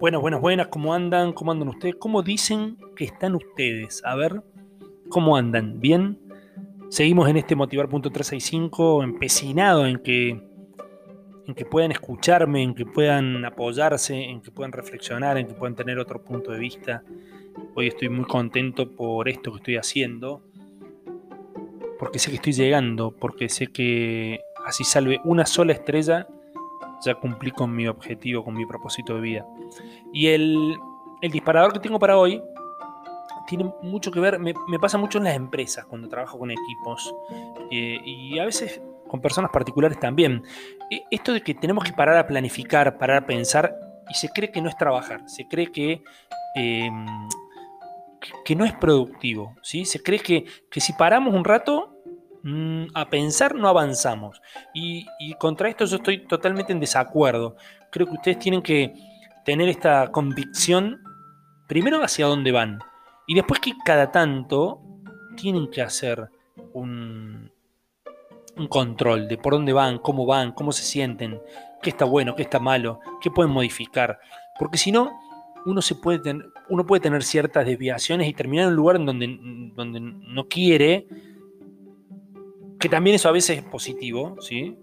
Buenas, buenas, buenas, ¿cómo andan? ¿Cómo andan ustedes? ¿Cómo dicen que están ustedes? A ver, ¿cómo andan? ¿Bien? Seguimos en este Motivar.365 empecinado en que, en que puedan escucharme, en que puedan apoyarse, en que puedan reflexionar, en que puedan tener otro punto de vista. Hoy estoy muy contento por esto que estoy haciendo, porque sé que estoy llegando, porque sé que así salve una sola estrella ya cumplí con mi objetivo, con mi propósito de vida. Y el, disparador que tengo para hoy tiene mucho que ver, me, pasa mucho en las empresas cuando trabajo con equipos eh, y a veces con personas particulares también. E, esto de que tenemos que parar a planificar, parar a pensar y se cree que no es trabajar, se cree que, em, que no es productivo, ¿sí? se cree que, que si paramos un rato Mm, a pensar no avanzamos. Y, contra esto yo estoy totalmente en desacuerdo. Creo que ustedes tienen que tener esta convicción, primero hacia dónde van, y después que cada tanto tienen que hacer un, control de por dónde van, cómo van, cómo se sienten, qué está bueno, qué está malo, qué pueden modificar. Porque si no, uno, se puede uno puede tener ciertas desviaciones y terminar en un lugar en donde, donde no quiere que también eso a veces es positivo, ¿sí?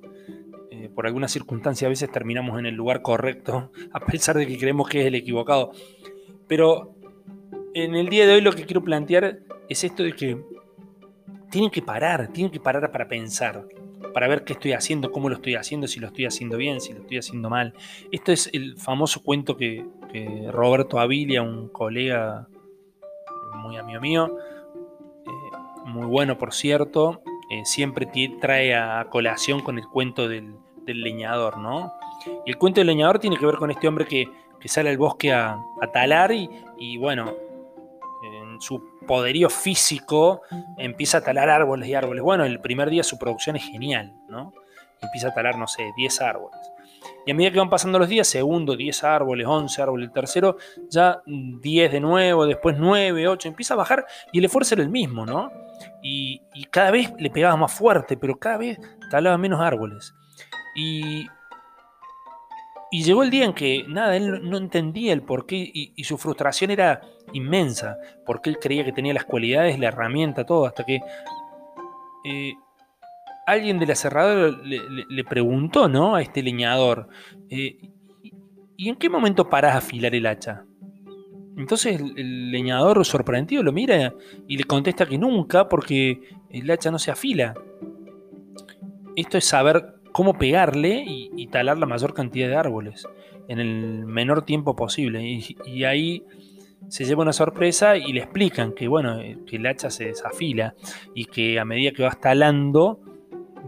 Eh, por alguna circunstancia a veces terminamos en el lugar correcto, a pesar de que creemos que es el equivocado. Pero en el día de hoy lo que quiero plantear es esto de que tienen que parar, tienen que parar para pensar, para ver qué estoy haciendo, cómo lo estoy haciendo, si lo estoy haciendo bien, si lo estoy haciendo mal. Esto es el famoso cuento que, Roberto Avilia, un colega muy amigo mío, eh, muy bueno por cierto, eh, siempre trae a colación con el cuento del, leñador, ¿no? Y el cuento del leñador tiene que ver con este hombre que, sale al bosque a, talar y, bueno, en su poderío físico empieza a talar árboles y árboles. Bueno, el primer día su producción es genial, ¿no? Empieza a talar, no sé, 10 árboles. Y a medida que van pasando los días, segundo 10 árboles, 11 árboles, el tercero ya 10 de nuevo, después 9, 8, empieza a bajar y el esfuerzo era el mismo, ¿no? Y, cada vez le pegaba más fuerte, pero cada vez talaba menos árboles. Y, llegó el día en que, nada, él no entendía el porqué y, su frustración era inmensa, porque él creía que tenía las cualidades, la herramienta, todo, hasta que eh, alguien de la cerradura le, preguntó, ¿no? A este leñador, eh, ¿y en qué momento parás a afilar el hacha? Entonces el, leñador sorprendido lo mira y le contesta que nunca porque el hacha no se afila. Esto es saber cómo pegarle y, talar la mayor cantidad de árboles en el menor tiempo posible. Y, ahí se lleva una sorpresa y le explican que bueno, que el hacha se desafila y que a medida que vas talando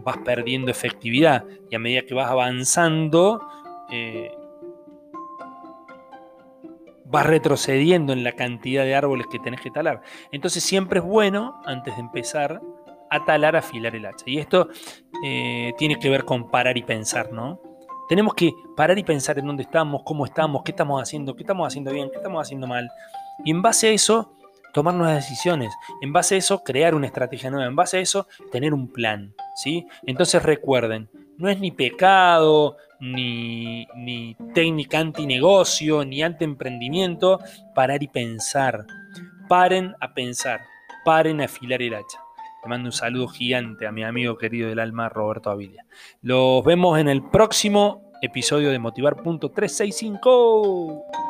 vas perdiendo efectividad y a medida que vas avanzando eh, vas retrocediendo en la cantidad de árboles que tenés que talar. Entonces siempre es bueno, antes de empezar, a talar, afilar el hacha. Y esto eh, tiene que ver con parar y pensar, ¿no? Tenemos que parar y pensar en dónde estamos, cómo estamos, qué estamos haciendo, qué estamos haciendo bien, qué estamos haciendo mal. Y en base a eso, tomar nuevas decisiones. En base a eso, crear una estrategia nueva. En base a eso, tener un plan. ¿sí? Entonces recuerden, no es ni pecado, ni, ni técnica antinegocio, ni anti-emprendimiento, parar y pensar. Paren a pensar, paren a afilar el hacha. Le mando un saludo gigante a mi amigo querido del alma, Roberto Avilia. Los vemos en el próximo episodio de Motivar.365.